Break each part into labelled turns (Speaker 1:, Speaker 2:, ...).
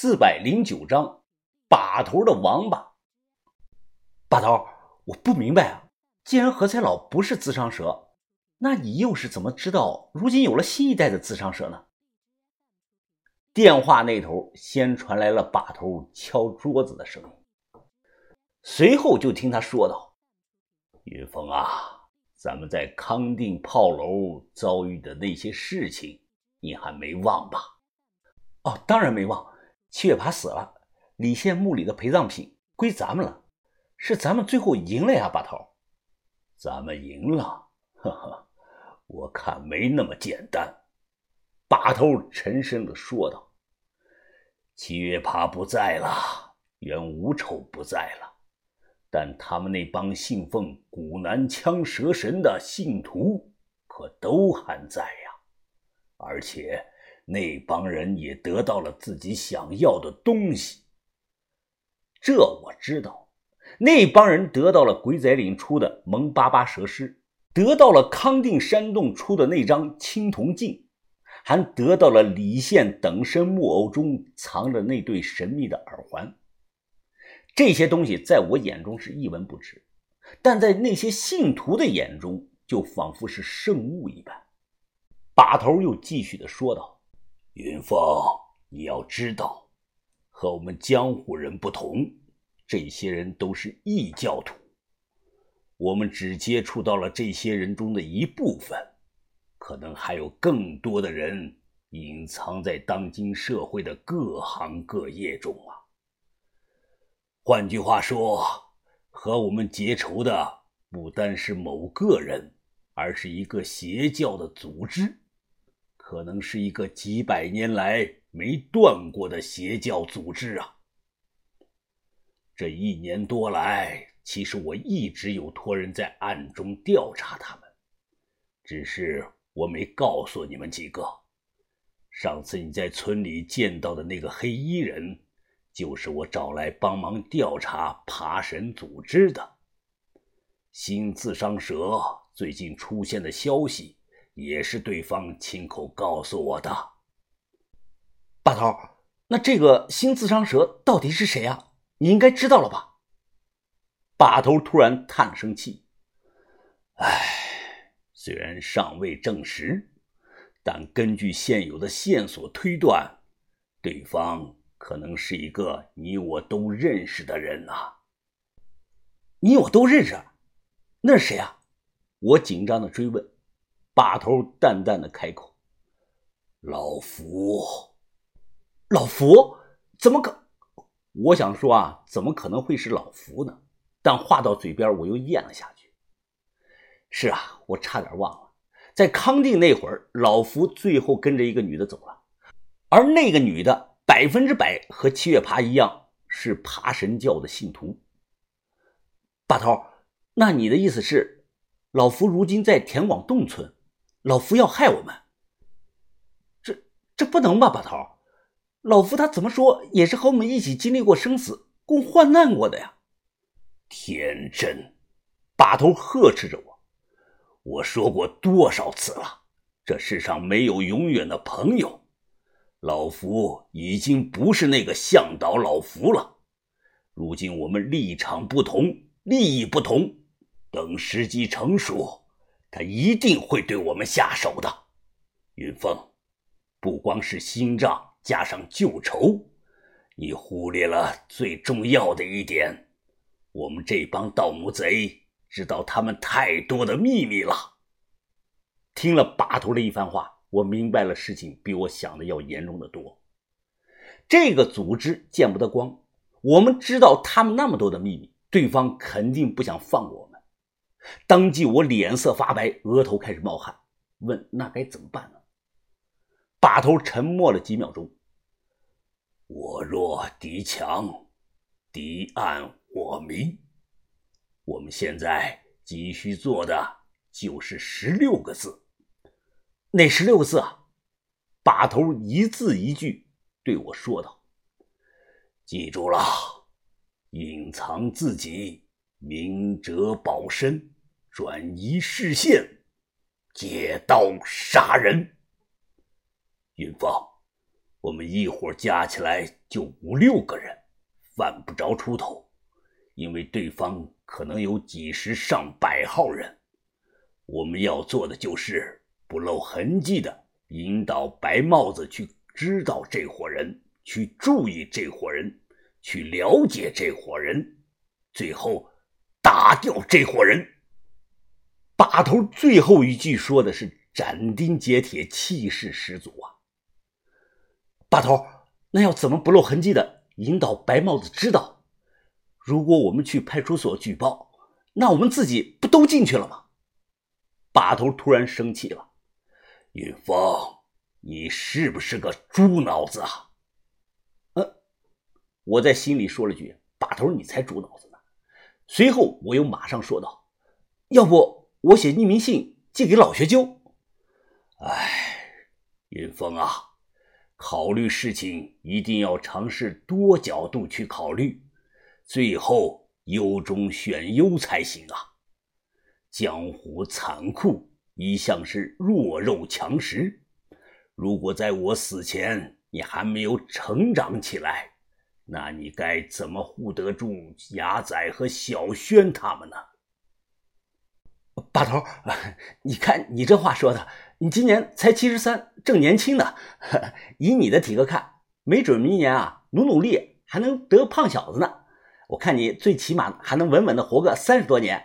Speaker 1: 四百零九章，把头的王八。
Speaker 2: 把头，我不明白啊！既然何才老不是自伤蛇，那你又是怎么知道如今有了新一代的自伤蛇呢？
Speaker 1: 电话那头先传来了把头敲桌子的声音，随后就听他说道：“云峰啊，咱们在康定炮楼遭遇的那些事情，你还没忘吧？”
Speaker 2: 哦，当然没忘。七月爬死了，李县墓里的陪葬品归咱们了，是咱们最后赢了呀，把头。
Speaker 1: 咱们赢了，呵呵，我看没那么简单。把头沉声的说道：“七月爬不在了，袁无丑不在了，但他们那帮信奉古南枪蛇神的信徒可都还在呀，而且……”那帮人也得到了自己想要的东西，这我知道。那帮人得到了鬼仔岭出的蒙巴巴蛇尸，得到了康定山洞出的那张青铜镜，还得到了李县等身木偶中藏着那对神秘的耳环。这些东西在我眼中是一文不值，但在那些信徒的眼中，就仿佛是圣物一般。把头又继续的说道。云峰，你要知道，和我们江湖人不同，这些人都是异教徒。我们只接触到了这些人中的一部分，可能还有更多的人隐藏在当今社会的各行各业中啊。换句话说，和我们结仇的不单是某个人，而是一个邪教的组织。可能是一个几百年来没断过的邪教组织啊！这一年多来，其实我一直有托人在暗中调查他们，只是我没告诉你们几个。上次你在村里见到的那个黑衣人，就是我找来帮忙调查爬神组织的。新自伤蛇最近出现的消息。也是对方亲口告诉我的。
Speaker 2: 把头，那这个新自伤蛇到底是谁啊？你应该知道了吧？
Speaker 1: 把头突然叹了声气：“唉，虽然尚未证实，但根据现有的线索推断，对方可能是一个你我都认识的人呐。
Speaker 2: 你我都认识？那是谁啊？”我紧张的追问。
Speaker 1: 把头淡淡的开口：“老福，
Speaker 2: 老福，怎么可？我想说啊，怎么可能会是老福呢？但话到嘴边，我又咽了下去。是啊，我差点忘了，在康定那会儿，老福最后跟着一个女的走了，而那个女的百分之百和七月爬一样，是爬神教的信徒。把头，那你的意思是，老福如今在田广洞村？”老福要害我们，这这不能吧？把头，老福他怎么说也是和我们一起经历过生死、共患难过的呀！
Speaker 1: 天真，把头呵斥着我。我说过多少次了，这世上没有永远的朋友。老福已经不是那个向导老福了。如今我们立场不同，利益不同，等时机成熟。他一定会对我们下手的，云峰，不光是新账，加上旧仇，你忽略了最重要的一点：我们这帮盗墓贼知道他们太多的秘密了。听了把头的一番话，我明白了事情比我想的要严重的多。这个组织见不得光，我们知道他们那么多的秘密，对方肯定不想放过。当即我脸色发白，额头开始冒汗，问：“那该怎么办呢？”把头沉默了几秒钟。我弱敌强，敌暗我明。我们现在急需做的就是十六个字。
Speaker 2: 哪十六个字啊？把头一字一句对我说道：“
Speaker 1: 记住了，隐藏自己，明哲保身。”转移视线，借刀杀人。云峰，我们一伙加起来就五六个人，犯不着出头，因为对方可能有几十上百号人。我们要做的就是不露痕迹的引导白帽子去知道这伙人，去注意这伙人，去了解这伙人，最后打掉这伙人。
Speaker 2: 把头最后一句说的是斩钉截铁，气势十足啊！把头，那要怎么不露痕迹的引导白帽子知道？如果我们去派出所举报，那我们自己不都进去了吗？把头突然生气了：“
Speaker 1: 云峰，你是不是个猪脑子啊？”
Speaker 2: 嗯，我在心里说了句：“把头，你才猪脑子呢。”随后我又马上说道：“要不我写匿名信寄给老学究？”
Speaker 1: 哎，云峰啊！考虑事情一定要尝试多角度去考虑，最后优中选优才行啊！江湖残酷，一向是弱肉强食。如果在我死前你还没有成长起来，那你该怎么护得住牙仔和小轩他们呢？
Speaker 2: 把头，你看你这话说的。你今年才七十三，正年轻呢。以你的体格看，没准明年啊，努努力还能得胖小子呢。我看你最起码还能稳稳的活个三十多年。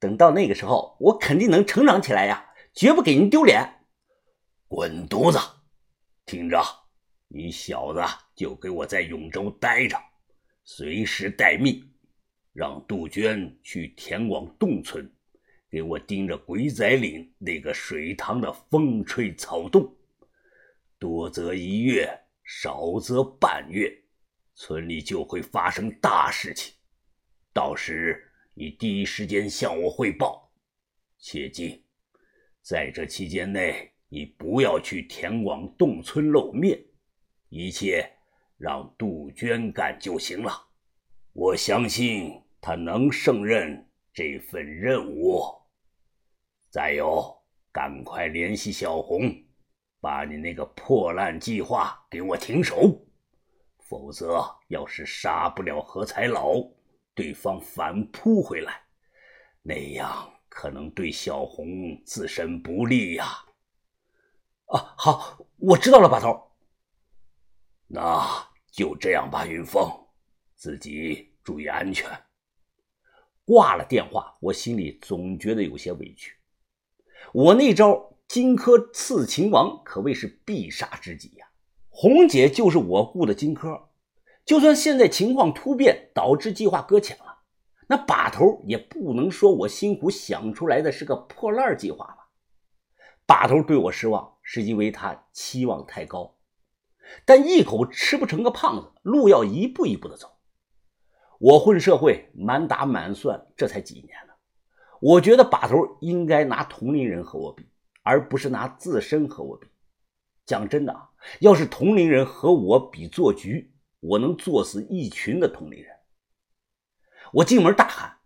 Speaker 2: 等到那个时候，我肯定能成长起来呀，绝不给您丢脸。
Speaker 1: 滚犊子！听着，你小子就给我在永州待着，随时待命，让杜鹃去田广洞村。给我盯着鬼仔岭那个水塘的风吹草动，多则一月，少则半月，村里就会发生大事情。到时你第一时间向我汇报。切记，在这期间内，你不要去田广洞村露面，一切让杜鹃干就行了。我相信他能胜任这份任务。再有，赶快联系小红，把你那个破烂计划给我停手。否则，要是杀不了何才老，对方反扑回来，那样可能对小红自身不利呀。
Speaker 2: 啊，好，我知道了，把头。
Speaker 1: 那就这样吧，云峰，自己注意安全。
Speaker 2: 挂了电话，我心里总觉得有些委屈。我那招荆轲刺秦王可谓是必杀之计呀！红姐就是我雇的荆轲，就算现在情况突变导致计划搁浅了，那把头也不能说我辛苦想出来的是个破烂计划吧？把头对我失望是因为他期望太高，但一口吃不成个胖子，路要一步一步的走。我混社会满打满算这才几年呢。我觉得把头应该拿同龄人和我比，而不是拿自身和我比。讲真的啊，要是同龄人和我比做局，我能做死一群的同龄人。我进门大喊：“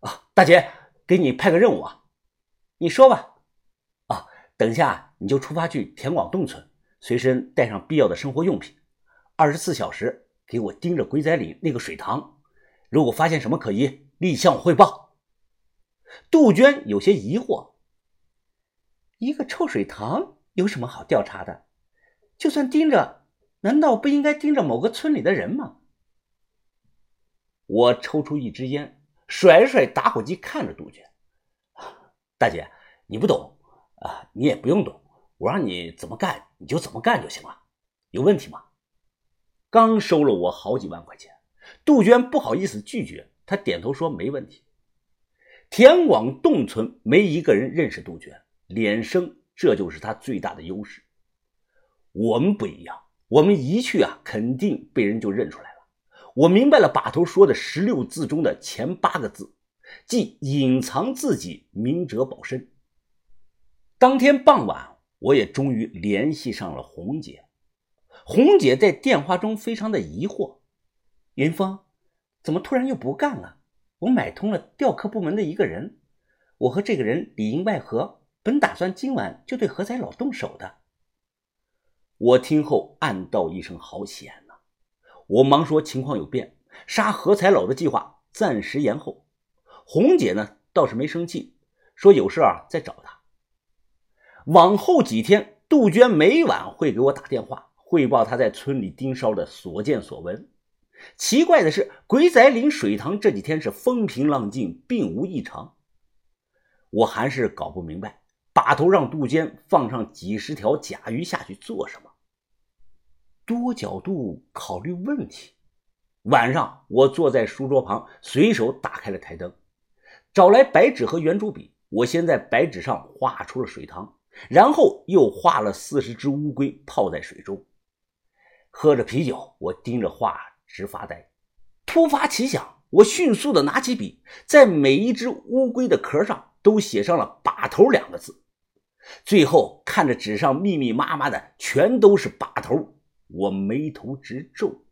Speaker 2: 啊，大姐，给你派个任务啊！你说吧。啊，等一下你就出发去田广洞村，随身带上必要的生活用品，二十四小时给我盯着鬼仔岭那个水塘，如果发现什么可疑，立向我汇报。”杜鹃有些疑惑：“一个臭水塘有什么好调查的？就算盯着，难道不应该盯着某个村里的人吗？”我抽出一支烟，甩了甩打火机，看着杜鹃：“大姐，你不懂啊，你也不用懂，我让你怎么干你就怎么干就行了，有问题吗？”刚收了我好几万块钱，杜鹃不好意思拒绝，她点头说：“没问题。”田广洞村没一个人认识杜鹃，脸生，这就是他最大的优势。我们不一样，我们一去啊，肯定被人就认出来了。我明白了把头说的十六字中的前八个字，即隐藏自己，明哲保身。当天傍晚，我也终于联系上了红姐。红姐在电话中非常的疑惑：“云峰，怎么突然又不干了？”我买通了调科部门的一个人，我和这个人里应外合，本打算今晚就对何才老动手的。我听后暗道一声好险呐！我忙说情况有变，杀何才老的计划暂时延后。红姐呢倒是没生气，说有事啊再找他。往后几天，杜鹃每晚会给我打电话汇报她在村里盯梢的所见所闻。奇怪的是，鬼仔岭水塘这几天是风平浪静，并无异常。我还是搞不明白，把头让杜鹃放上几十条甲鱼下去做什么？多角度考虑问题。晚上，我坐在书桌旁，随手打开了台灯，找来白纸和圆珠笔。我先在白纸上画出了水塘，然后又画了四十只乌龟泡在水中。喝着啤酒，我盯着画。直发呆，突发奇想，我迅速的拿起笔，在每一只乌龟的壳上都写上了“把头”两个字。最后看着纸上密密麻麻的全都是把头，我眉头直皱。